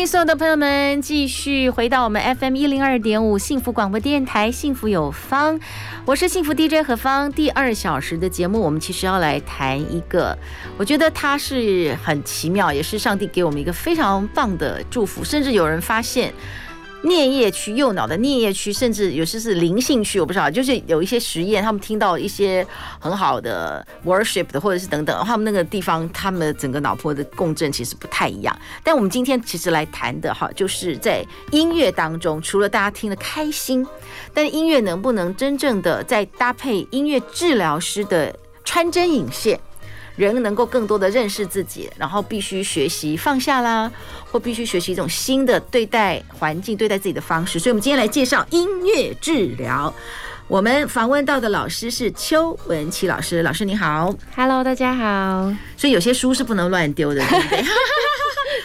迎所有的朋友们继续回到我们 FM 一零二点五幸福广播电台，幸福有方，我是幸福 DJ 何方。第二小时的节目，我们其实要来谈一个，我觉得它是很奇妙，也是上帝给我们一个非常棒的祝福，甚至有人发现。颞叶区，右脑的颞叶区，甚至有些是灵性区，我不知道。就是有一些实验，他们听到一些很好的 worship 的，或者是等等，他们那个地方，他们整个脑波的共振其实不太一样。但我们今天其实来谈的哈，就是在音乐当中，除了大家听得开心，但音乐能不能真正的在搭配音乐治疗师的穿针引线？人能够更多的认识自己，然后必须学习放下啦，或必须学习一种新的对待环境、对待自己的方式。所以，我们今天来介绍音乐治疗。我们访问到的老师是邱文琪老师，老师你好，Hello，大家好。所以有些书是不能乱丢的，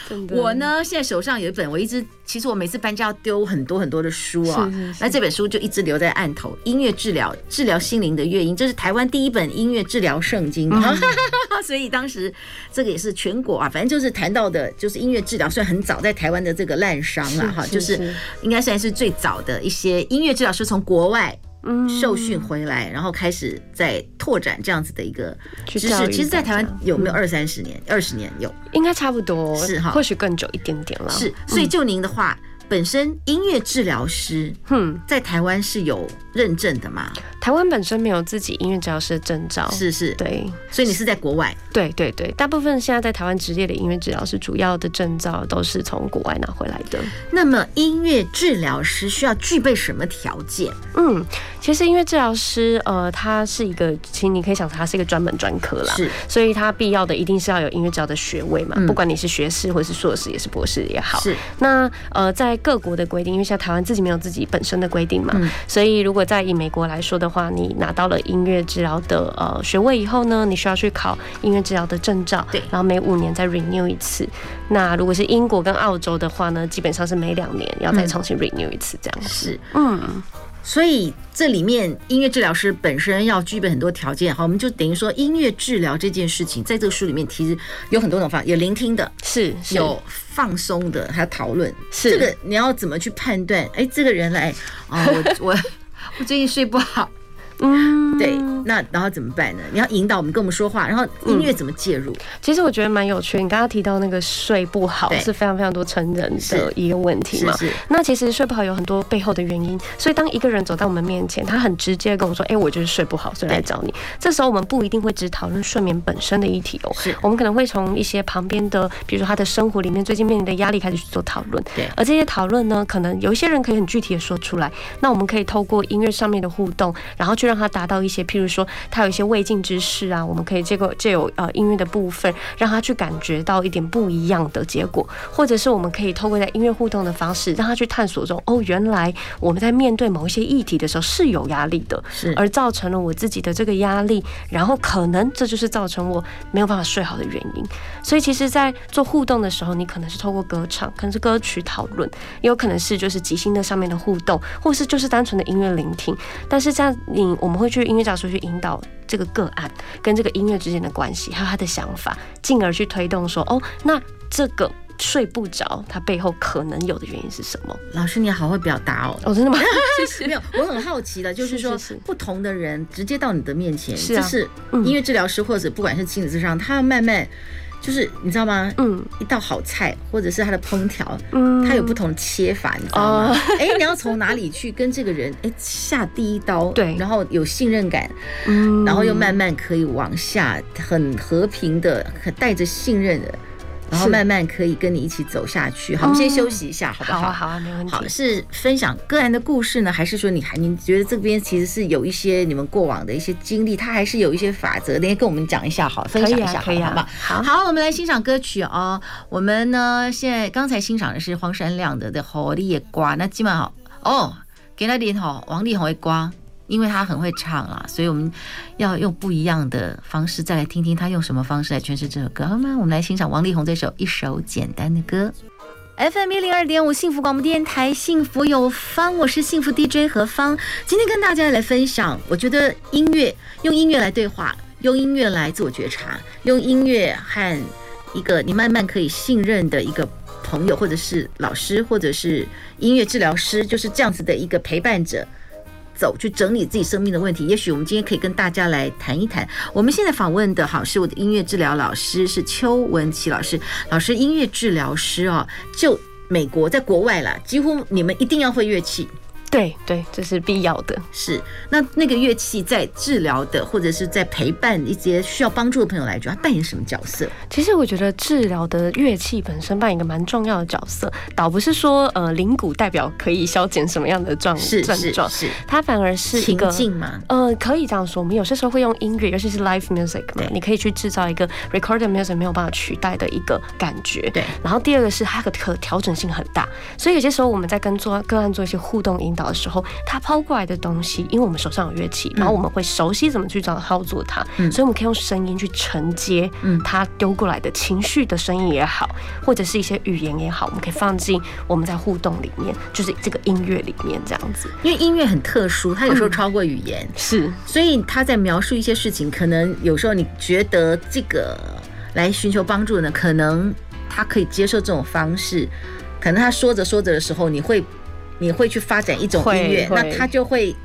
对不对？我呢，现在手上有一本，我一直其实我每次搬家要丢很多很多的书啊，那这本书就一直留在案头。音乐治疗，治疗心灵的乐音，这是台湾第一本音乐治疗圣经，嗯、所以当时这个也是全国啊，反正就是谈到的，就是音乐治疗，虽然很早在台湾的这个滥觴了哈，就是应该算是最早的一些音乐治疗师从国外。受训回来，然后开始在拓展这样子的一个知识。其实，在台湾有没有二三十年？二十年有，应该差不多，是哈，或许更久一点点了。是，所以就您的话，本身音乐治疗师，哼，在台湾是有认证的吗？台湾本身没有自己音乐治疗师的证照，是是，对，所以你是在国外，对对对，大部分现在在台湾职业的音乐治疗师，主要的证照都是从国外拿回来的。那么，音乐治疗师需要具备什么条件？嗯，其实音乐治疗师，呃，他是一个，其实你可以想成他是一个专门专科啦，是，所以他必要的一定是要有音乐治疗的学位嘛，嗯、不管你是学士或是硕士，也是博士也好。是，那呃，在各国的规定，因为像台湾自己没有自己本身的规定嘛，嗯、所以如果在以美国来说的话，你拿到了。音乐治疗的呃学位以后呢，你需要去考音乐治疗的证照，对，然后每五年再 renew 一次。那如果是英国跟澳洲的话呢，基本上是每两年要再重新 renew 一次这样子。是，嗯，所以这里面音乐治疗师本身要具备很多条件。好，我们就等于说音乐治疗这件事情，在这个书里面其实有很多种方法，有聆听的，是，是有放松的，还有讨论。是这个你要怎么去判断？哎，这个人来啊，我我 我最近睡不好。嗯，对，那然后怎么办呢？你要引导我们跟我们说话，然后音乐怎么介入？嗯、其实我觉得蛮有趣。你刚刚提到那个睡不好是非常非常多成人的一个问题嘛？是，是，是。那其实睡不好有很多背后的原因。所以当一个人走到我们面前，他很直接跟我说：“哎，我就是睡不好，所以来找你。”这时候我们不一定会只讨论睡眠本身的议题哦，是我们可能会从一些旁边的，比如说他的生活里面最近面临的压力开始去做讨论。对。而这些讨论呢，可能有一些人可以很具体的说出来。那我们可以透过音乐上面的互动，然后去让他达到一些。譬如说，他有一些未尽之事啊，我们可以借个借有呃音乐的部分，让他去感觉到一点不一样的结果，或者是我们可以透过在音乐互动的方式，让他去探索中哦，原来我们在面对某一些议题的时候是有压力的，是而造成了我自己的这个压力，然后可能这就是造成我没有办法睡好的原因。所以其实，在做互动的时候，你可能是透过歌唱，可能是歌曲讨论，也有可能是就是即兴的上面的互动，或是就是单纯的音乐聆听。但是这样，你我们会去音乐教室去引导这个个案跟这个音乐之间的关系，还有他的想法，进而去推动说，哦，那这个睡不着，他背后可能有的原因是什么？老师，你好会表达哦。哦，真的吗？没有，我很好奇的，就是说，不同的人直接到你的面前，是啊，就是音乐治疗师或者不管是亲子智商，他要慢慢。就是你知道吗？嗯，一道好菜或者是它的烹调，嗯，它有不同的切法，你知道吗？哎，你要从哪里去跟这个人 哎下第一刀？对，然后有信任感，嗯，然后又慢慢可以往下很和平的、很带着信任的然后慢慢可以跟你一起走下去。好，我们先休息一下，好不好？好啊，好啊，没问题。好，是分享个人的故事呢，还是说你还你觉得这边其实是有一些你们过往的一些经历，它还是有一些法则，你也跟我们讲一下，好，分享一下，可以啊，好吧？好，好，我们来欣赏歌曲哦。我们呢，现在刚才欣赏的是荒山亮的的《火力的瓜》，那基本上哦，给他点好，王力宏的瓜。因为他很会唱啊，所以我们要用不一样的方式再来听听他用什么方式来诠释这首歌，好吗？我们来欣赏王力宏这首《一首简单的歌》。FM 一零二点五幸福广播电台，幸福有方，我是幸福 DJ 何方。今天跟大家来分享，我觉得音乐用音乐来对话，用音乐来自我觉察，用音乐和一个你慢慢可以信任的一个朋友，或者是老师，或者是音乐治疗师，就是这样子的一个陪伴者。走去整理自己生命的问题，也许我们今天可以跟大家来谈一谈。我们现在访问的好是我的音乐治疗老师，是邱文琪老师。老师音乐治疗师哦，就美国在国外啦，几乎你们一定要会乐器。对对，这是必要的。是那那个乐器在治疗的，或者是在陪伴一些需要帮助的朋友来讲，它扮演什么角色？其实我觉得治疗的乐器本身扮演一个蛮重要的角色，倒不是说呃铃鼓代表可以消减什么样的状症状，是它反而是一个情境嘛。呃，可以这样说，我们有些时候会用音乐，尤其是 live music 嘛，你可以去制造一个 recorded music 没有办法取代的一个感觉。对。然后第二个是它的可调整性很大，所以有些时候我们在跟做个案做一些互动引导的时候，他抛过来的东西，因为我们手上有乐器，然后我们会熟悉怎么去找操作它，嗯、所以我们可以用声音去承接，嗯，他丢过来的情绪的声音也好，或者是一些语言也好，我们可以放进我们在互动里面，就是这个音乐里面这样子。因为音乐很特殊，它有时候超过语言，嗯、是，所以他在描述一些事情，可能有时候你觉得这个来寻求帮助呢，可能他可以接受这种方式，可能他说着说着的时候，你会。你会去发展一种音乐，那他就会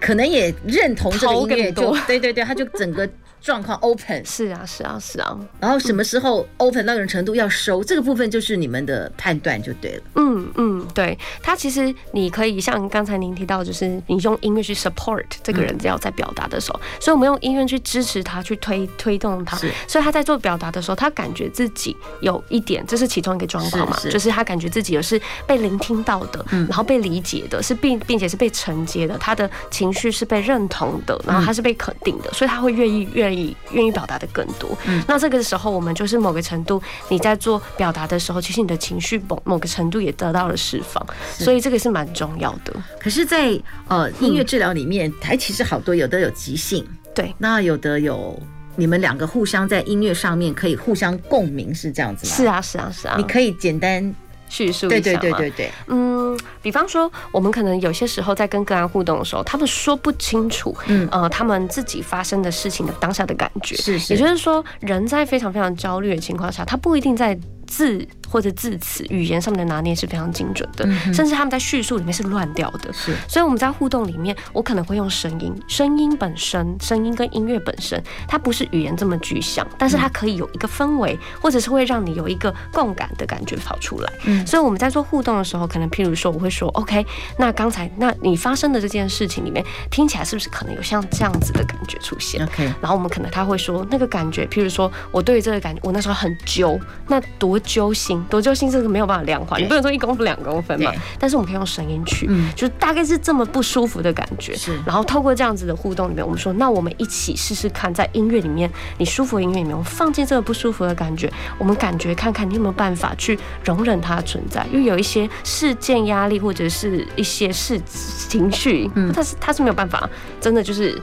可能也认同这个音乐，就对对对，他就整个。状况 open 是啊是啊是啊，然后什么时候 open 到一种程度要收，这个部分就是你们的判断就对了。嗯嗯，对，他其实你可以像刚才您提到，就是你用音乐去 support 这个人只要在表达的时候，所以我们用音乐去支持他，去推推动他，所以他在做表达的时候，他感觉自己有一点，这是其中一个状况嘛，就是他感觉自己有是被聆听到的，然后被理解的，是并并且是被承接的，他的情绪是被认同的，然后他是被肯定的，所以他会愿意愿。愿意愿意表达的更多，嗯，那这个时候我们就是某个程度，你在做表达的时候，其实你的情绪某某个程度也得到了释放，所以这个是蛮重要的。可是在，在呃音乐治疗里面，还其实好多，有的有即兴，对，那有的有你们两个互相在音乐上面可以互相共鸣，是这样子吗？是啊，是啊，是啊，你可以简单。叙述一下对对对对对，嗯，比方说，我们可能有些时候在跟个案互动的时候，他们说不清楚，嗯，呃，他们自己发生的事情的当下的感觉，是是，也就是说，人在非常非常焦虑的情况下，他不一定在字。或者字词语言上面的拿捏是非常精准的，甚至他们在叙述里面是乱掉的。是，所以我们在互动里面，我可能会用声音，声音本身，声音跟音乐本身，它不是语言这么具象，但是它可以有一个氛围，或者是会让你有一个共感的感觉跑出来。嗯，所以我们在做互动的时候，可能譬如说，我会说，OK，那刚才那你发生的这件事情里面，听起来是不是可能有像这样子的感觉出现？OK，然后我们可能他会说，那个感觉，譬如说我对于这个感觉，我那时候很揪，那多揪心。多揪心这个没有办法量化，你不能说一公分两公分嘛。但是我们可以用声音去，嗯，就是大概是这么不舒服的感觉。是，然后透过这样子的互动里面，我们说，那我们一起试试看，在音乐里面，你舒服的音乐里面，我放进这个不舒服的感觉，我们感觉看看你有没有办法去容忍它的存在。因为有一些事件压力或者是一些事情绪，嗯，它是它是没有办法，真的就是。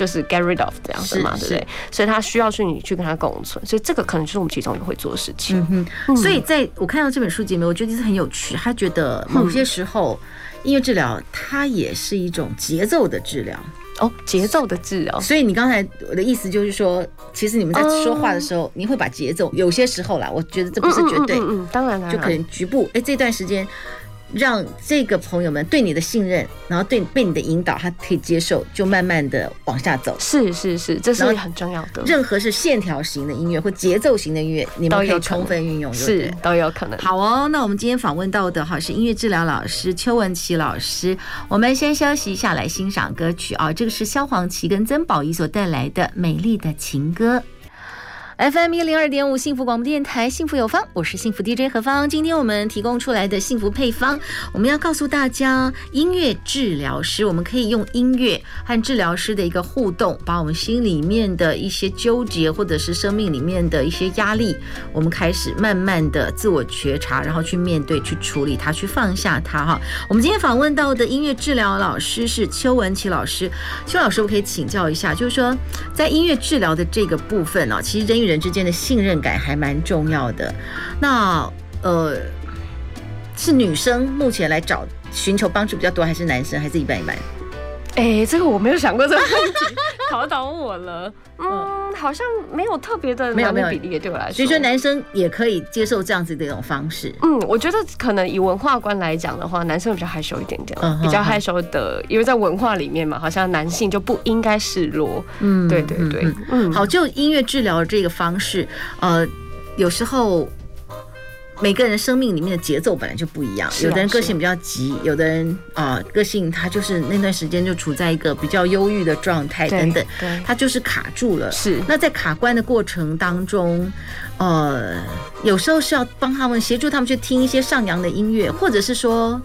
就是 get rid of 这样子嘛，对不对？所以他需要去你去跟他共存，所以这个可能就是我们其中也会做的事情。嗯哼，所以在我看到这本书里面，我觉得是很有趣。他觉得某些时候音乐治疗它也是一种节奏的治疗哦，节奏的治疗。所以你刚才我的意思就是说，其实你们在说话的时候，你会把节奏有些时候啦，我觉得这不是绝对，嗯，当然了，就可能局部哎这段时间。让这个朋友们对你的信任，然后对被你的引导，他可以接受，就慢慢的往下走。是是是，这是很重要的。任何是线条型的音乐或节奏型的音乐，你们可以充分运用，是都有可能。好哦，那我们今天访问到的哈是音乐治疗老师邱文琪老师。我们先休息一下，来欣赏歌曲啊，这个是萧煌奇跟曾宝仪所带来的《美丽的情歌》。FM 一零二点五幸福广播电台，幸福有方，我是幸福 DJ 何芳。今天我们提供出来的幸福配方，我们要告诉大家，音乐治疗师，我们可以用音乐和治疗师的一个互动，把我们心里面的一些纠结，或者是生命里面的一些压力，我们开始慢慢的自我觉察，然后去面对、去处理它、去放下它。哈，我们今天访问到的音乐治疗老师是邱文琪老师。邱老师，我可以请教一下，就是说，在音乐治疗的这个部分呢，其实人与人之间的信任感还蛮重要的。那呃，是女生目前来找寻求帮助比较多，还是男生，还是一半一半？哎、欸，这个我没有想过这个问题，考倒我了。嗯，好像没有特别的没有没有比例，对我来说，所以说男生也可以接受这样子的一种方式。嗯，我觉得可能以文化观来讲的话，男生比较害羞一点点，嗯、比较害羞的，因为在文化里面嘛，好像男性就不应该示弱。嗯，对对对，嗯，嗯好，就音乐治疗这个方式，呃，有时候。每个人生命里面的节奏本来就不一样，有的人个性比较急，有的人啊、呃、个性他就是那段时间就处在一个比较忧郁的状态等等，他就是卡住了。是，那在卡关的过程当中，呃，有时候是要帮他们协助他们去听一些上扬的音乐，或者是说，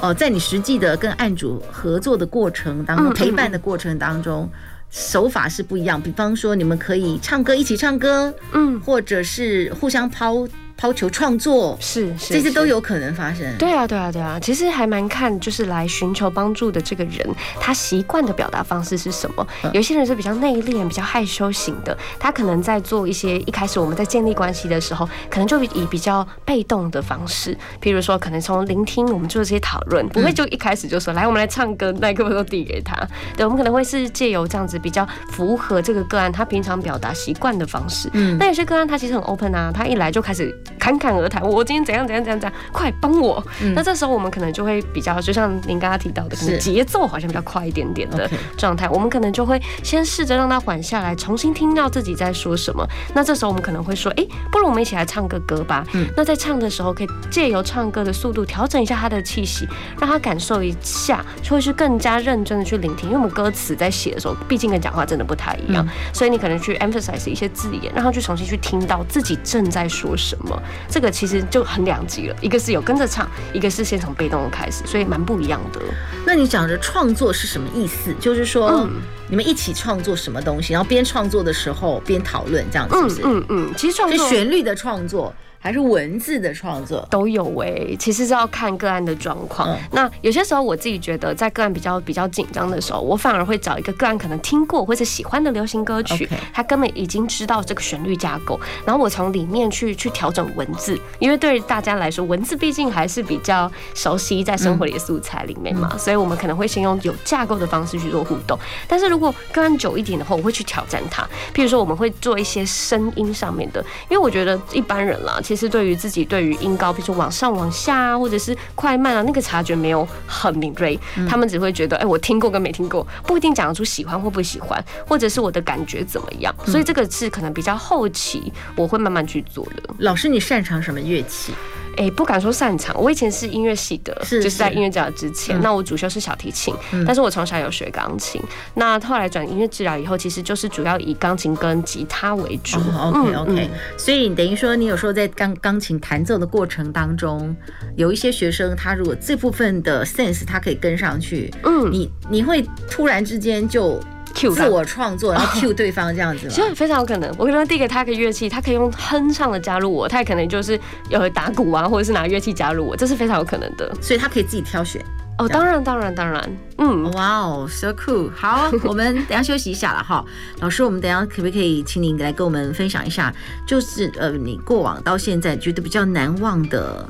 呃，在你实际的跟案主合作的过程当中，陪伴的过程当中，手法是不一样。比方说，你们可以唱歌，一起唱歌，嗯，或者是互相抛。要求创作是，是，这些都有可能发生。对啊，对啊，对啊。其实还蛮看，就是来寻求帮助的这个人，他习惯的表达方式是什么。有些人是比较内敛、比较害羞型的，他可能在做一些一开始我们在建立关系的时候，可能就以比较被动的方式，譬如说，可能从聆听我们做这些讨论，不会就一开始就说来，我们来唱歌，麦克风都递给他。对，我们可能会是借由这样子比较符合这个个案他平常表达习惯的方式。嗯，那有些个案他其实很 open 啊，他一来就开始。侃侃而谈，我今天怎样怎样怎样怎样，快帮我！嗯、那这时候我们可能就会比较，就像您刚刚提到的，可能节奏好像比较快一点点的状态，我们可能就会先试着让他缓下来，重新听到自己在说什么。那这时候我们可能会说，哎、欸，不如我们一起来唱个歌吧。嗯，那在唱的时候，可以借由唱歌的速度调整一下他的气息，让他感受一下，就会去更加认真的去聆听。因为我们歌词在写的时候，毕竟跟讲话真的不太一样，嗯、所以你可能去 emphasize 一些字眼，让他去重新去听到自己正在说什么。这个其实就很两极了，一个是有跟着唱，一个是先从被动的开始，所以蛮不一样的。那你讲的创作是什么意思？就是说，嗯、你们一起创作什么东西，然后边创作的时候边讨论，这样子是不是？嗯嗯嗯，其实创作旋律的创作。还是文字的创作都有诶、欸，其实是要看个案的状况。嗯、那有些时候我自己觉得，在个案比较比较紧张的时候，我反而会找一个个案可能听过或者喜欢的流行歌曲他根本已经知道这个旋律架构，然后我从里面去去调整文字，因为对大家来说，文字毕竟还是比较熟悉在生活里的素材里面嘛，嗯、所以我们可能会先用有架构的方式去做互动。但是如果个案久一点的话，我会去挑战它，譬如说我们会做一些声音上面的，因为我觉得一般人啦。其实对于自己对于音高，比如说往上往下啊，或者是快慢啊，那个察觉没有很敏锐，嗯、他们只会觉得，哎、欸，我听过跟没听过，不一定讲得出喜欢或不喜欢，或者是我的感觉怎么样。嗯、所以这个是可能比较后期我会慢慢去做的。老师，你擅长什么乐器？哎、欸，不敢说擅长。我以前是音乐系的，是是就是在音乐治疗之前，嗯、那我主修是小提琴，嗯、但是我从小有学钢琴。那后来转音乐治疗以后，其实就是主要以钢琴跟吉他为主。哦、OK OK，、嗯、所以你等于说，你有时候在钢钢琴弹奏的过程当中，有一些学生他如果这部分的 sense 他可以跟上去，嗯，你你会突然之间就。自我创作，然后 cue 对方这样子吗？其实非常有可能。我可能递给他一个乐器，他可以用哼唱的加入我，他也可能就是有打鼓啊，或者是拿乐器加入我，这是非常有可能的。所以他可以自己挑选。哦，当然，当然，当然。嗯，哇哦，so cool。好，我们等下休息一下了哈。老师，我们等下可不可以请您来跟我们分享一下，就是呃，你过往到现在觉得比较难忘的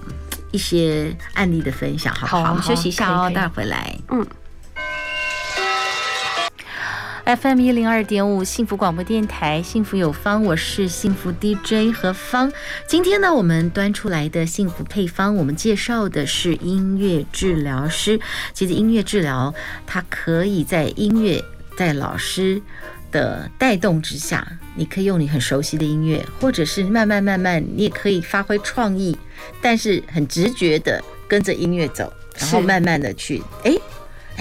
一些案例的分享，好不好？好，我们休息一下哦，待会儿回来。嗯。FM 一零二点五幸福广播电台，幸福有方，我是幸福 DJ 何芳。今天呢，我们端出来的幸福配方，我们介绍的是音乐治疗师。其实音乐治疗，它可以在音乐在老师的带动之下，你可以用你很熟悉的音乐，或者是慢慢慢慢，你也可以发挥创意，但是很直觉的跟着音乐走，然后慢慢的去哎。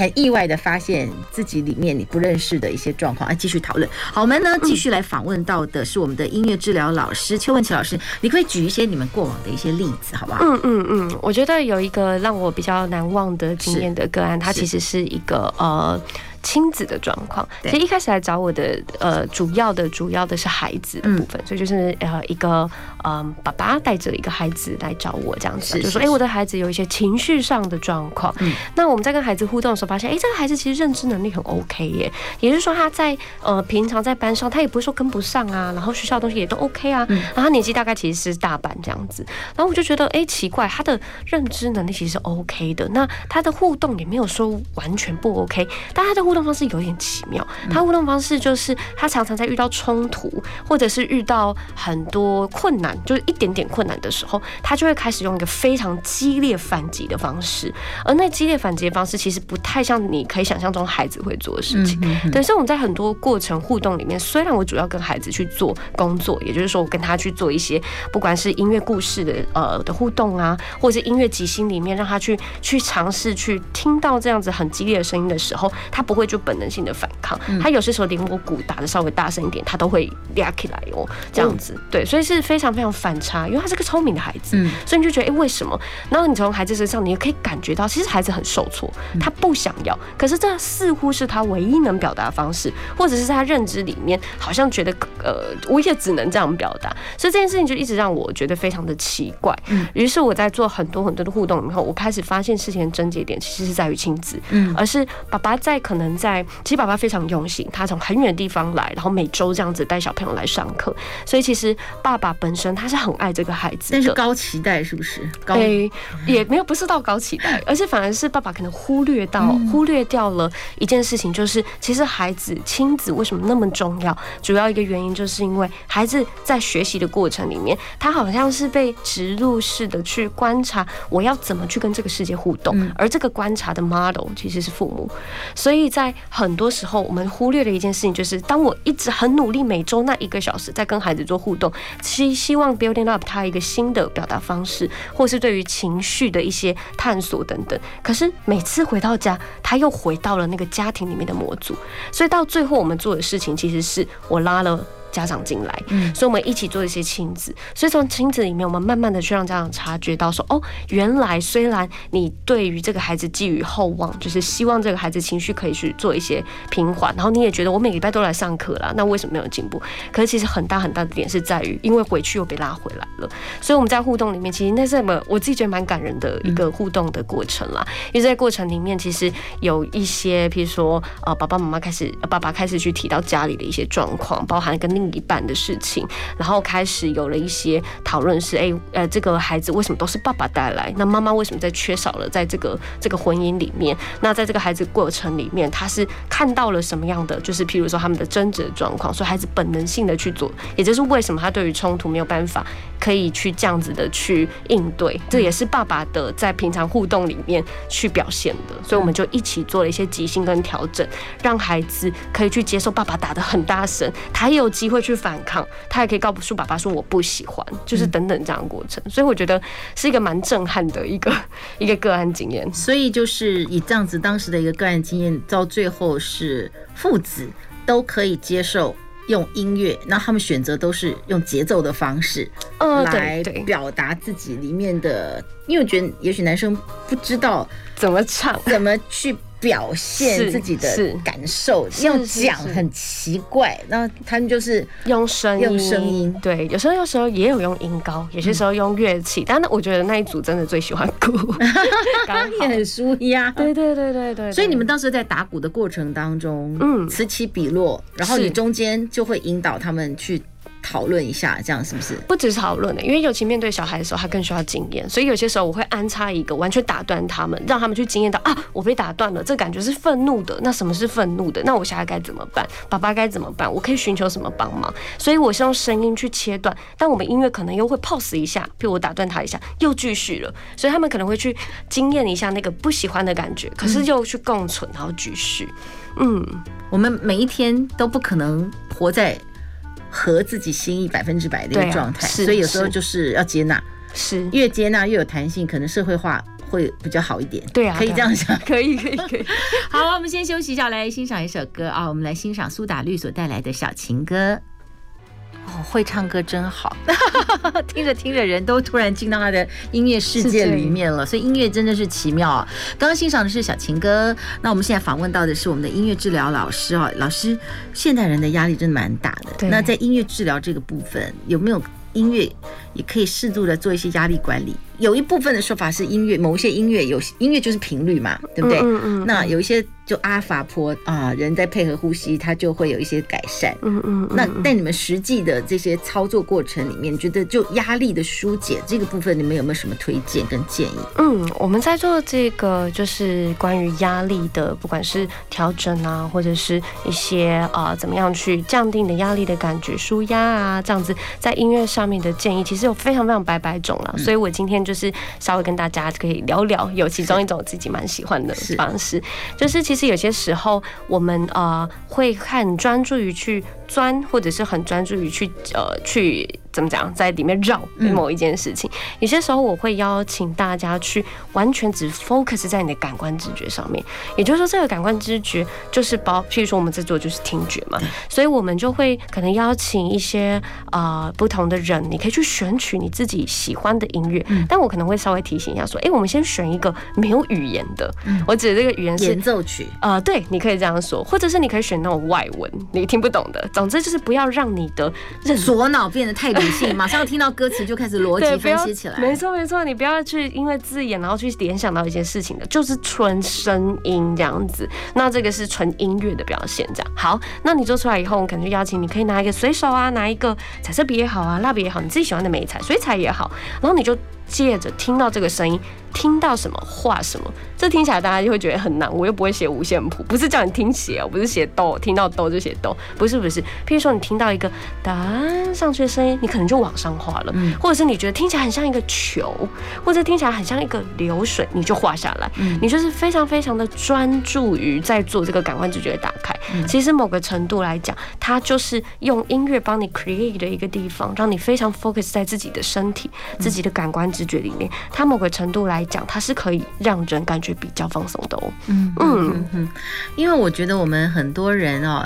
很意外的发现自己里面你不认识的一些状况，啊继续讨论。好，我们呢继续来访问到的是我们的音乐治疗老师邱文琪老师，你可以举一些你们过往的一些例子，好不好？嗯嗯嗯，我觉得有一个让我比较难忘的经验的个案，它其实是一个呃。亲子的状况，其实一开始来找我的，呃，主要的主要的是孩子的部分，嗯、所以就是呃一个嗯、呃、爸爸带着一个孩子来找我这样子，就说哎、欸、我的孩子有一些情绪上的状况，嗯，那我们在跟孩子互动的时候发现，哎、欸、这个孩子其实认知能力很 OK 耶，也就是说他在呃平常在班上他也不会说跟不上啊，然后学校的东西也都 OK 啊，嗯、然后他年纪大概其实是大班这样子，然后我就觉得哎、欸、奇怪，他的认知能力其实是 OK 的，那他的互动也没有说完全不 OK，但他的。互动方式有点奇妙，他互动方式就是他常常在遇到冲突或者是遇到很多困难，就是一点点困难的时候，他就会开始用一个非常激烈反击的方式，而那激烈反击的方式其实不太像你可以想象中孩子会做的事情。对，所以我们在很多过程互动里面，虽然我主要跟孩子去做工作，也就是说我跟他去做一些不管是音乐故事的呃的互动啊，或者是音乐即兴里面让他去去尝试去听到这样子很激烈的声音的时候，他不会。会就本能性的反抗，他有些时候连我鼓打的稍微大声一点，他都会嗲起来哦，这样子，对，所以是非常非常反差，因为他是个聪明的孩子，所以你就觉得，哎，为什么？然后你从孩子身上，你也可以感觉到，其实孩子很受挫，他不想要，可是这似乎是他唯一能表达的方式，或者是在他认知里面，好像觉得，呃，我也只能这样表达，所以这件事情就一直让我觉得非常的奇怪。于是我在做很多很多的互动以后，我开始发现事情的症结点其实是在于亲子，嗯，而是爸爸在可能。在其实爸爸非常用心，他从很远的地方来，然后每周这样子带小朋友来上课，所以其实爸爸本身他是很爱这个孩子，但是高期待是不是？高、欸、也没有不是到高期待，而是反而是爸爸可能忽略到、嗯、忽略掉了一件事情，就是其实孩子亲子为什么那么重要？主要一个原因就是因为孩子在学习的过程里面，他好像是被植入式的去观察我要怎么去跟这个世界互动，嗯、而这个观察的 model 其实是父母，所以在在很多时候，我们忽略的一件事情，就是当我一直很努力，每周那一个小时在跟孩子做互动，希希望 building up 他一个新的表达方式，或是对于情绪的一些探索等等。可是每次回到家，他又回到了那个家庭里面的模组，所以到最后我们做的事情，其实是我拉了。家长进来，嗯所以我们一起做一些亲子。所以从亲子里面，我们慢慢的去让家长察觉到说，哦，原来虽然你对于这个孩子寄予厚望，就是希望这个孩子情绪可以去做一些平缓，然后你也觉得我每个礼拜都来上课了，那为什么没有进步？可是其实很大很大的点是在于，因为回去又被拉回来了。所以我们在互动里面，其实那是什么？我自己觉得蛮感人的一个互动的过程啦。因为在过程里面，其实有一些，譬如说，呃，爸爸妈妈开始，爸爸开始去提到家里的一些状况，包含跟另另一半的事情，然后开始有了一些讨论，是哎，呃，这个孩子为什么都是爸爸带来？那妈妈为什么在缺少了在这个这个婚姻里面？那在这个孩子过程里面，他是看到了什么样的？就是譬如说他们的争执状况，所以孩子本能性的去做，也就是为什么他对于冲突没有办法可以去这样子的去应对？这也是爸爸的在平常互动里面去表现的。所以我们就一起做了一些即兴跟调整，让孩子可以去接受爸爸打的很大声，他也有机会去反抗，他也可以告诉爸爸说我不喜欢，就是等等这样的过程，所以我觉得是一个蛮震撼的一个 一个个案经验。所以就是以这样子当时的一个个案经验，到最后是父子都可以接受用音乐，那他们选择都是用节奏的方式，来表达自己里面的。因为我觉得也许男生不知道怎么唱，怎么去。表现自己的感受，要讲很奇怪，那他们就是用声音，用声音，对，有时候有时候也有用音高，有些时候用乐器，但是我觉得那一组真的最喜欢鼓，刚也很舒压，对对对对对。所以你们当时在打鼓的过程当中，嗯，此起彼落，然后你中间就会引导他们去。讨论一下，这样是不是？不只是讨论的，因为尤其面对小孩的时候，他更需要经验，所以有些时候我会安插一个完全打断他们，让他们去经验到啊，我被打断了，这感觉是愤怒的。那什么是愤怒的？那我现在该怎么办？爸爸该怎么办？我可以寻求什么帮忙？所以我是用声音去切断，但我们音乐可能又会 pause 一下，譬如我打断他一下，又继续了。所以他们可能会去经验一下那个不喜欢的感觉，可是又去共存，然后继续。嗯，我们每一天都不可能活在。合自己心意百分之百的一个状态，所以有时候就是要接纳，是越接纳越有弹性，可能社会化会比较好一点。对啊，可以这样想，可以可以可以。好，我们先休息一下，来欣赏一首歌啊，我们来欣赏苏打绿所带来的小情歌。哦，会唱歌真好，听着听着人都突然进到他的音乐世界里面了，所以音乐真的是奇妙啊！刚刚欣赏的是小情歌，那我们现在访问到的是我们的音乐治疗老师啊，老师，现代人的压力真的蛮大的，那在音乐治疗这个部分，有没有音乐也可以适度的做一些压力管理？有一部分的说法是音乐，某一些音乐有音乐就是频率嘛，对不对？嗯嗯。那有一些。就阿法波啊，人在配合呼吸，它就会有一些改善。嗯嗯，嗯。那在你们实际的这些操作过程里面，觉得就压力的疏解这个部分，你们有没有什么推荐跟建议？嗯，我们在做这个就是关于压力的，不管是调整啊，或者是一些啊、呃，怎么样去降低你的压力的感觉、舒压啊，这样子在音乐上面的建议，其实有非常非常百百种了。所以我今天就是稍微跟大家可以聊聊，有其中一种自己蛮喜欢的方式，就是其实。有些时候，我们呃会很专注于去钻，或者是很专注于去呃去。怎么讲，在里面绕某一件事情，有些时候我会邀请大家去完全只 focus 在你的感官知觉上面。也就是说，这个感官知觉就是包，譬如说我们在做就是听觉嘛，所以我们就会可能邀请一些呃不同的人，你可以去选取你自己喜欢的音乐。但我可能会稍微提醒一下说，哎，我们先选一个没有语言的。我指的这个语言是演奏曲。呃，对，你可以这样说，或者是你可以选那种外文，你听不懂的。总之就是不要让你的左脑变得太。理性，马上听到歌词就开始逻辑分析起来。没错没错，你不要去因为字眼然后去联想到一些事情的，就是纯声音这样子。那这个是纯音乐的表现，这样好。那你做出来以后，我可能就邀请你可以拿一个随手啊，拿一个彩色笔也好啊，蜡笔也好，你自己喜欢的美彩，水彩也好，然后你就借着听到这个声音。听到什么画什么，这听起来大家就会觉得很难。我又不会写五线谱，不是叫你听写我，不是写哆，听到哆就写哆，不是不是。譬如说你听到一个哒上去的声音，你可能就往上画了，或者是你觉得听起来很像一个球，或者听起来很像一个流水，你就画下来。你就是非常非常的专注于在做这个感官直觉的打开。其实某个程度来讲，它就是用音乐帮你 create 的一个地方，让你非常 focus 在自己的身体、自己的感官直觉里面。它某个程度来。来讲，它是可以让人感觉比较放松的哦。嗯嗯嗯，因为我觉得我们很多人哦，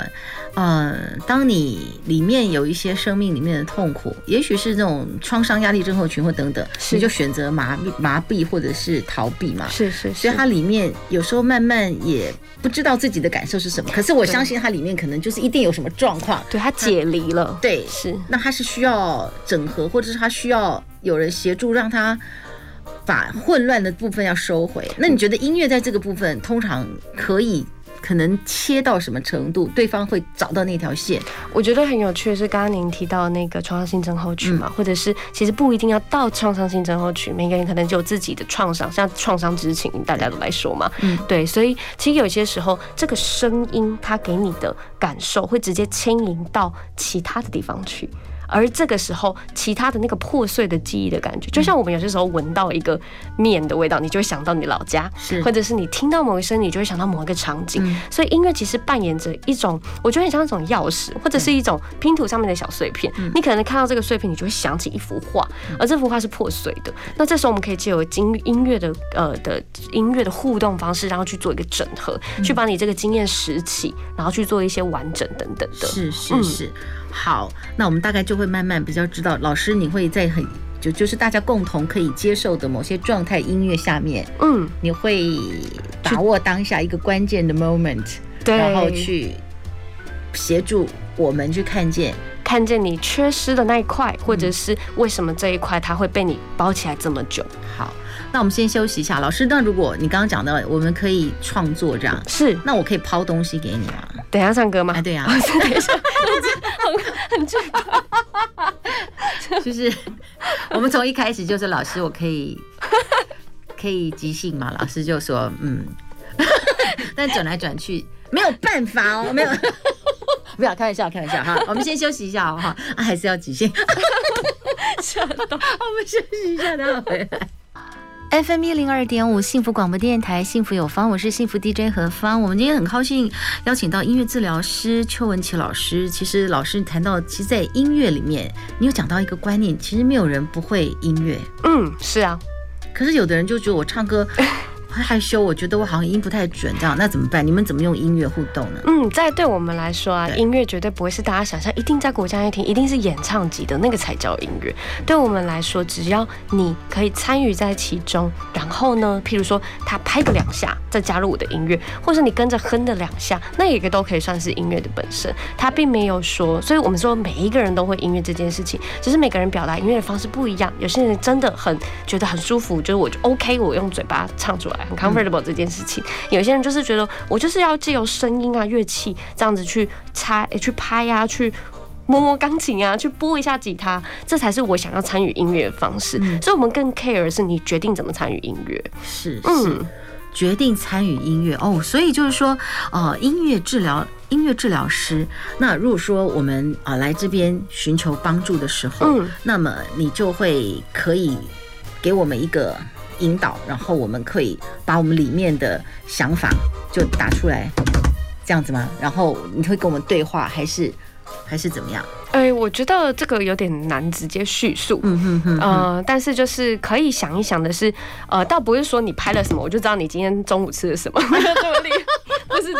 呃，当你里面有一些生命里面的痛苦，也许是这种创伤压力症候群或等等，你就选择麻痹麻痹或者是逃避嘛。是是，是，所以它里面有时候慢慢也不知道自己的感受是什么。可是我相信它里面可能就是一定有什么状况，对它解离了。对，是。那它是需要整合，或者是它需要有人协助让它。把混乱的部分要收回，那你觉得音乐在这个部分通常可以可能切到什么程度，对方会找到那条线？我觉得很有趣的是，刚刚您提到那个创伤性症候群嘛，或者是其实不一定要到创伤性症候群，每个人可能就有自己的创伤，像创伤知情，大家都来说嘛，嗯，对，所以其实有些时候这个声音它给你的感受会直接牵引到其他的地方去。而这个时候，其他的那个破碎的记忆的感觉，就像我们有些时候闻到一个面的味道，你就会想到你老家，是，或者是你听到某一声，你就会想到某一个场景。所以音乐其实扮演着一种，我觉得很像一种钥匙，或者是一种拼图上面的小碎片。你可能看到这个碎片，你就会想起一幅画，而这幅画是破碎的。那这时候我们可以借由音音乐的呃的音乐的互动方式，然后去做一个整合，去把你这个经验拾起，然后去做一些完整等等的。是是是。好，那我们大概就会慢慢比较知道，老师你会在很就就是大家共同可以接受的某些状态音乐下面，嗯，你会把握当下一个关键的 moment，对，然后去协助我们去看见看见你缺失的那一块，或者是为什么这一块它会被你包起来这么久。好。那我们先休息一下，老师。那如果你刚刚讲的，我们可以创作这样，是，那我可以抛东西给你吗？等下唱歌吗？啊，对呀、啊。等一下，很很很就是我们从一开始就是老师，我可以 可以即兴嘛？老师就说嗯，但转来转去没有办法哦，没有，不要开玩笑，开玩笑哈。我们先休息一下哈，啊，还是要即兴。吓到，我们休息一下，等下回来。FM 一零二点五幸福广播电台，幸福有方，我是幸福 DJ 何芳。我们今天很高兴邀请到音乐治疗师邱文琪老师。其实老师谈到，其实，在音乐里面，你有讲到一个观念，其实没有人不会音乐。嗯，是啊。可是有的人就觉得我唱歌。害羞，我觉得我好像音不太准，这样那怎么办？你们怎么用音乐互动呢？嗯，在对我们来说啊，音乐绝对不会是大家想象一定在国家乐厅，一定是演唱级的那个才叫音乐。对我们来说，只要你可以参与在其中，然后呢，譬如说他拍个两下，再加入我的音乐，或是你跟着哼的两下，那一个都可以算是音乐的本身。他并没有说，所以我们说每一个人都会音乐这件事情，只是每个人表达音乐的方式不一样。有些人真的很觉得很舒服，就是我就 OK，我用嘴巴唱出来。很 comfortable 这件事情，有些人就是觉得我就是要借由声音啊、乐器这样子去猜、去拍呀、啊、去摸摸钢琴啊、去拨一下吉他，这才是我想要参与音乐的方式。所以，我们更 care 是你决定怎么参与音乐。是是，决定参与音乐哦。所以就是说，呃，音乐治疗、音乐治疗师。那如果说我们啊来这边寻求帮助的时候，嗯，那么你就会可以给我们一个。引导，然后我们可以把我们里面的想法就打出来，这样子吗？然后你会跟我们对话，还是还是怎么样？哎、欸，我觉得这个有点难直接叙述。嗯哼哼，呃，但是就是可以想一想的是，呃，倒不是说你拍了什么，我就知道你今天中午吃了什么。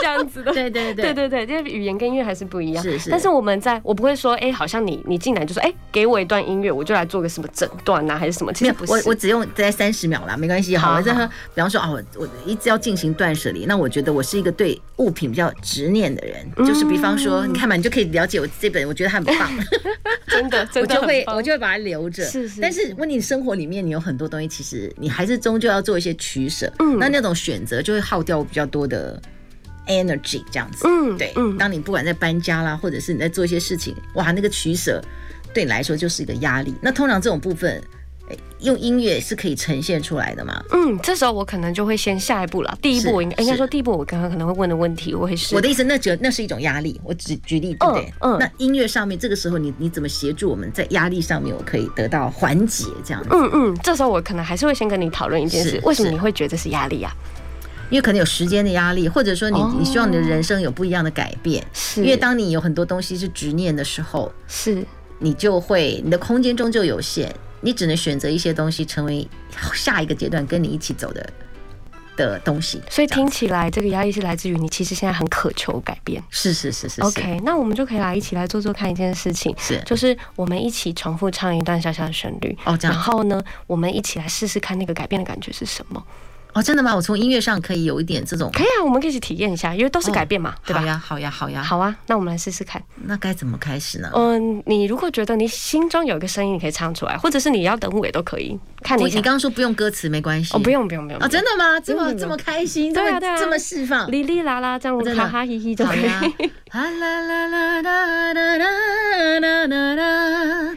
样子的，对对对对对对，因为语言跟音乐还是不一样。是是。但是我们在，我不会说，哎，好像你你进来就说，哎，给我一段音乐，我就来做个什么诊断呐，还是什么？其实不是。我我只用在三十秒啦，没关系。好，我这比方说啊，我我一直要进行断舍离，那我觉得我是一个对物品比较执念的人，就是比方说，你看嘛，你就可以了解我这本，我觉得它很棒，真的，我就会我就会把它留着。是是。但是问你，生活里面你有很多东西，其实你还是终究要做一些取舍。嗯。那那种选择就会耗掉我比较多的。Energy 这样子，嗯，对，嗯，当你不管在搬家啦，或者是你在做一些事情，哇，那个取舍对你来说就是一个压力。那通常这种部分，用音乐是可以呈现出来的吗？嗯，这时候我可能就会先下一步了。第一步，我应该应该说第一步，我刚刚可能会问的问题，我会是我的意思，那觉那是一种压力。我举举例，对不对？嗯，那音乐上面这个时候你你怎么协助我们在压力上面，我可以得到缓解？这样子，嗯嗯，这时候我可能还是会先跟你讨论一件事，为什么你会觉得是压力啊？因为可能有时间的压力，或者说你你希望你的人生有不一样的改变，是因为当你有很多东西是执念的时候，是你就会你的空间终究有限，你只能选择一些东西成为下一个阶段跟你一起走的的东西。所以听起来这个压力是来自于你其实现在很渴求改变。是是是是。OK，那我们就可以来一起来做做看一件事情，是就是我们一起重复唱一段小小的旋律哦，这样，然后呢，我们一起来试试看那个改变的感觉是什么。哦，真的吗？我从音乐上可以有一点这种，可以啊，我们可以去体验一下，因为都是改变嘛，对吧？好呀，好呀，好呀，好啊，那我们来试试看。那该怎么开始呢？嗯，你如果觉得你心中有一个声音，你可以唱出来，或者是你要等我也都可以。看你，你刚刚说不用歌词没关系哦，不用不用不用啊，真的吗？这么这么开心，这么这么释放，哩哩啦啦这样哈哈嘻嘻就可以。啦啦啦啦啦啦啦啦啦。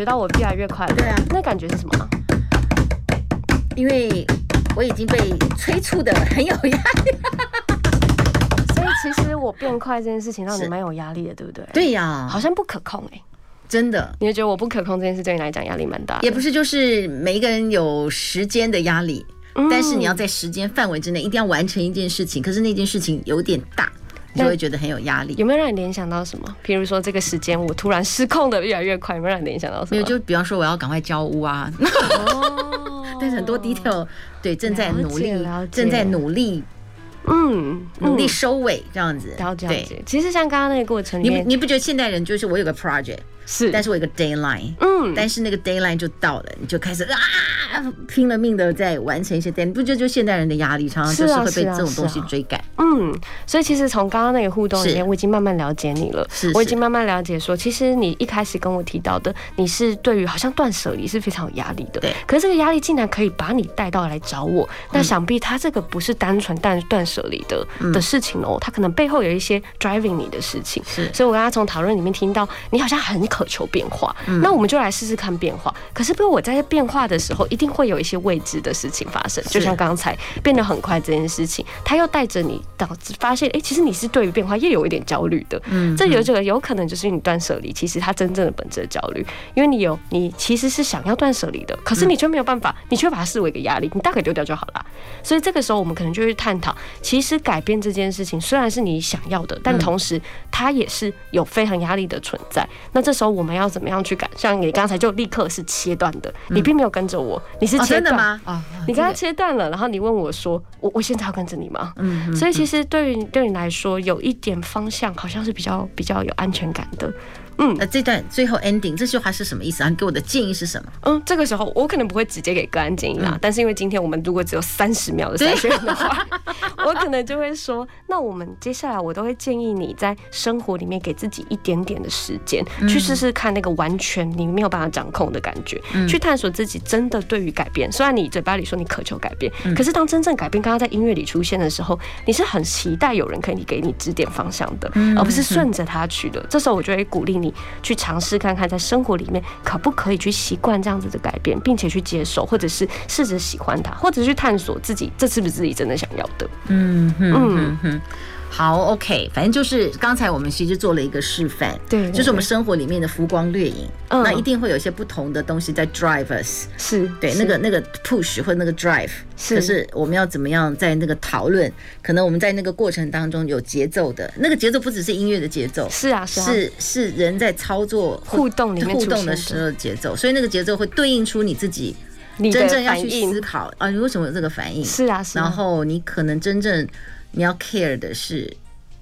觉到我越来越快了，对啊，那感觉是什么？因为我已经被催促的很有压力，所以其实我变快这件事情让你蛮有压力的，对不对？对呀，好像不可控哎，真的，你会觉得我不可控这件事对你来讲压力蛮大？也不是，就是每一个人有时间的压力，但是你要在时间范围之内一定要完成一件事情，可是那件事情有点大。你就会觉得很有压力。有没有让你联想到什么？譬如说这个时间我突然失控的越来越快，有没有让你联想到什么？没有，就比方说我要赶快交屋啊。哦。但是很多 detail，对，正在努力，正在努力，嗯，努力收尾这样子。了解。对，其实像刚刚那个过程，你你不觉得现代人就是我有个 project。是，但是我有个 deadline，嗯，但是那个 deadline 就到了，你就开始啊，拼了命的在完成一些 deadline，不就就现代人的压力，常常就是会被这种东西追赶。嗯，所以其实从刚刚那个互动里面，我已经慢慢了解你了，是，我已经慢慢了解说，其实你一开始跟我提到的，你是对于好像断舍离是非常有压力的，对。可是这个压力竟然可以把你带到来找我，那想必他这个不是单纯断断舍离的的事情哦，他可能背后有一些 driving 你的事情。是，所以我刚刚从讨论里面听到，你好像很可。渴求变化。嗯、那我们就来试试看变化。可是，比如我在变化的时候，一定会有一些未知的事情发生。就像刚才变得很快这件事情，它又带着你导致发现，哎、欸，其实你是对于变化又有一点焦虑的。嗯，这有这个有可能就是你断舍离，其实它真正的本质的焦虑，因为你有你其实是想要断舍离的，可是你却没有办法，你却把它视为一个压力，你大概丢掉就好了。所以这个时候，我们可能就去探讨，其实改变这件事情虽然是你想要的，但同时它也是有非常压力的存在。那这时候我们要怎么样去改？像你刚才就立刻是切断的，你并没有跟着我，你是切断的吗？啊，你刚刚切断了，然后你问我说，我我现在要跟着你吗？嗯，所以其实对于对你来说，有一点方向好像是比较比较有安全感的。嗯，那这段最后 ending 这句话是什么意思啊？你给我的建议是什么？嗯，这个时候我可能不会直接给个案建议啦，嗯、但是因为今天我们如果只有三十秒的时间的话，我可能就会说，那我们接下来我都会建议你在生活里面给自己一点点的时间，嗯、去试试看那个完全你没有办法掌控的感觉，嗯、去探索自己真的对于改变。虽然你嘴巴里说你渴求改变，嗯、可是当真正改变刚刚在音乐里出现的时候，你是很期待有人可以给你指点方向的，嗯、而不是顺着他去的。这时候我就会鼓励你去尝试。试看看在生活里面可不可以去习惯这样子的改变，并且去接受，或者是试着喜欢它，或者去探索自己这是不是自己真的想要的。嗯嗯嗯。好，OK，反正就是刚才我们其实做了一个示范，对，就是我们生活里面的浮光掠影，那一定会有一些不同的东西在 drive us，是对，那个那个 push 或那个 drive，是，可是我们要怎么样在那个讨论，可能我们在那个过程当中有节奏的，那个节奏不只是音乐的节奏，是啊，是是人在操作互动里面互动的时候的节奏，所以那个节奏会对应出你自己真正要去思考啊，你为什么有这个反应？是啊，是，然后你可能真正。你要 care 的是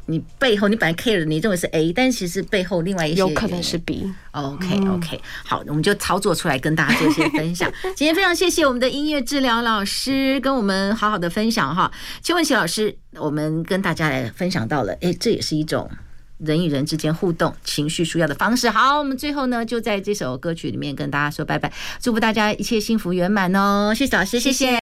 你背后，你本来 care 的，你认为是 A，但其实背后另外一些有可能是 B。OK OK，好，我们就操作出来跟大家做一些分享。今天非常谢谢我们的音乐治疗老师跟我们好好的分享哈。邱文琪老师，我们跟大家来分享到了，哎，这也是一种人与人之间互动、情绪舒压的方式。好，我们最后呢，就在这首歌曲里面跟大家说拜拜，祝福大家一切幸福圆满哦。谢谢老师，谢谢。